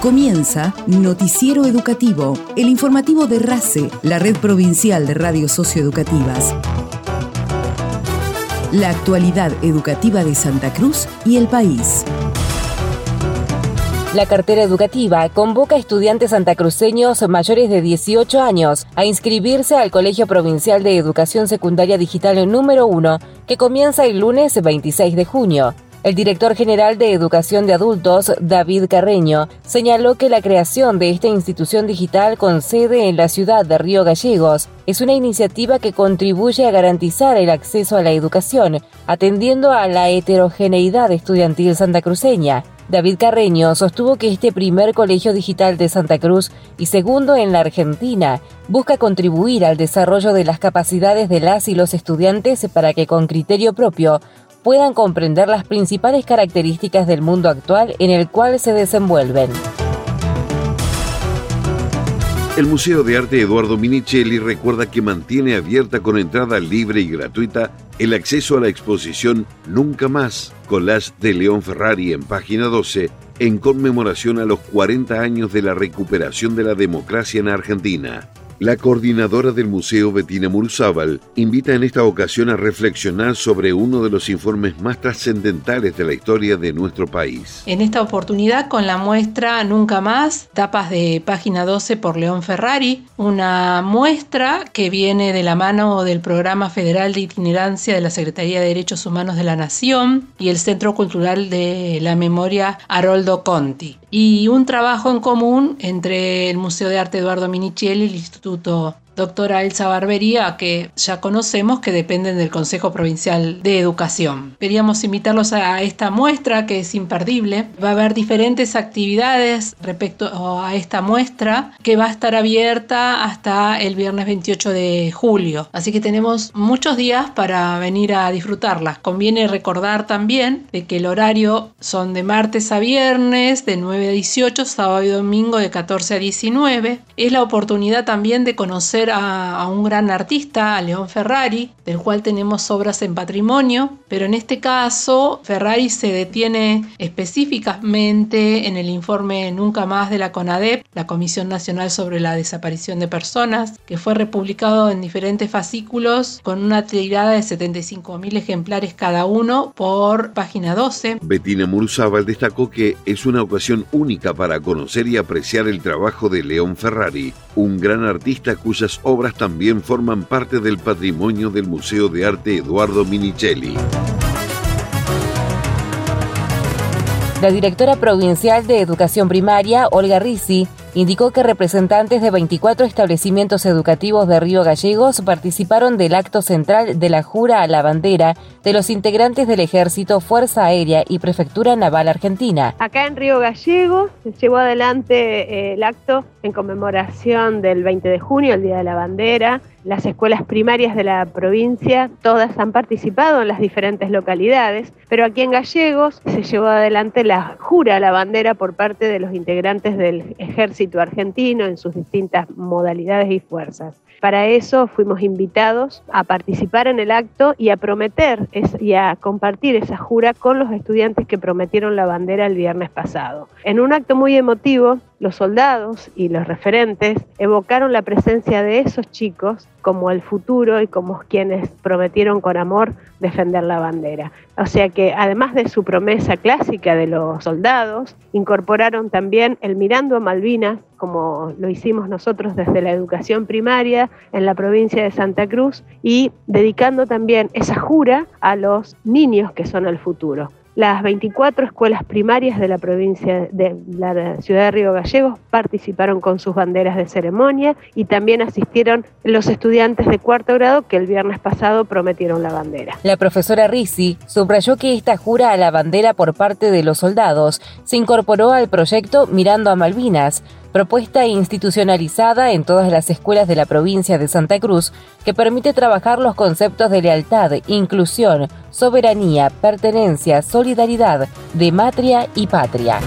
Comienza Noticiero Educativo, el informativo de RACE, la red provincial de radios socioeducativas. La actualidad educativa de Santa Cruz y el país. La cartera educativa convoca a estudiantes santacruceños mayores de 18 años a inscribirse al Colegio Provincial de Educación Secundaria Digital número 1, que comienza el lunes 26 de junio. El director general de Educación de Adultos, David Carreño, señaló que la creación de esta institución digital con sede en la ciudad de Río Gallegos es una iniciativa que contribuye a garantizar el acceso a la educación, atendiendo a la heterogeneidad estudiantil santacruceña. David Carreño sostuvo que este primer colegio digital de Santa Cruz y segundo en la Argentina busca contribuir al desarrollo de las capacidades de las y los estudiantes para que con criterio propio puedan comprender las principales características del mundo actual en el cual se desenvuelven. El Museo de Arte Eduardo Minichelli recuerda que mantiene abierta con entrada libre y gratuita el acceso a la exposición Nunca Más, las de León Ferrari en página 12, en conmemoración a los 40 años de la recuperación de la democracia en Argentina. La coordinadora del Museo, Bettina Muruzábal, invita en esta ocasión a reflexionar sobre uno de los informes más trascendentales de la historia de nuestro país. En esta oportunidad con la muestra Nunca Más, tapas de página 12 por León Ferrari, una muestra que viene de la mano del Programa Federal de Itinerancia de la Secretaría de Derechos Humanos de la Nación y el Centro Cultural de la Memoria Haroldo Conti. Y un trabajo en común entre el Museo de Arte Eduardo Minichelli y el Instituto Instituto doctora Elsa Barbería, que ya conocemos que dependen del Consejo Provincial de Educación. Queríamos invitarlos a esta muestra que es imperdible. Va a haber diferentes actividades respecto a esta muestra que va a estar abierta hasta el viernes 28 de julio. Así que tenemos muchos días para venir a disfrutarlas. Conviene recordar también de que el horario son de martes a viernes, de 9 a 18, sábado y domingo de 14 a 19. Es la oportunidad también de conocer a, un gran artista, a León Ferrari, del cual tenemos obras en patrimonio, pero en este caso Ferrari se detiene específicamente en el informe Nunca más de la CONADEP, la Comisión Nacional sobre la Desaparición de Personas, que fue republicado en diferentes fascículos con una tirada de 75.000 ejemplares cada uno por página 12. Bettina Muruzábal destacó que es una ocasión única para conocer y apreciar el trabajo de León Ferrari, un gran artista cuyas obras también forman parte del patrimonio del Museo de Arte Eduardo Minichelli. La directora provincial de Educación Primaria, Olga Risi, indicó que representantes de 24 establecimientos educativos de Río Gallegos participaron del acto central de la Jura a la Bandera de los integrantes del Ejército, Fuerza Aérea y Prefectura Naval Argentina. Acá en Río Gallegos se llevó adelante eh, el acto en conmemoración del 20 de junio, el Día de la Bandera. Las escuelas primarias de la provincia, todas han participado en las diferentes localidades, pero aquí en Gallegos se llevó adelante la jura la bandera por parte de los integrantes del ejército argentino en sus distintas modalidades y fuerzas. Para eso fuimos invitados a participar en el acto y a prometer y a compartir esa jura con los estudiantes que prometieron la bandera el viernes pasado. En un acto muy emotivo, los soldados y los referentes evocaron la presencia de esos chicos como el futuro y como quienes prometieron con amor defender la bandera. O sea que además de su promesa clásica de los soldados, incorporaron también el mirando a Malvinas, como lo hicimos nosotros desde la educación primaria en la provincia de Santa Cruz, y dedicando también esa jura a los niños que son el futuro. Las 24 escuelas primarias de la provincia de la ciudad de Río Gallegos participaron con sus banderas de ceremonia y también asistieron los estudiantes de cuarto grado que el viernes pasado prometieron la bandera. La profesora Risi subrayó que esta jura a la bandera por parte de los soldados se incorporó al proyecto Mirando a Malvinas, propuesta institucionalizada en todas las escuelas de la provincia de Santa Cruz que permite trabajar los conceptos de lealtad, inclusión, soberanía, pertenencia, solidaridad, de matria y patria.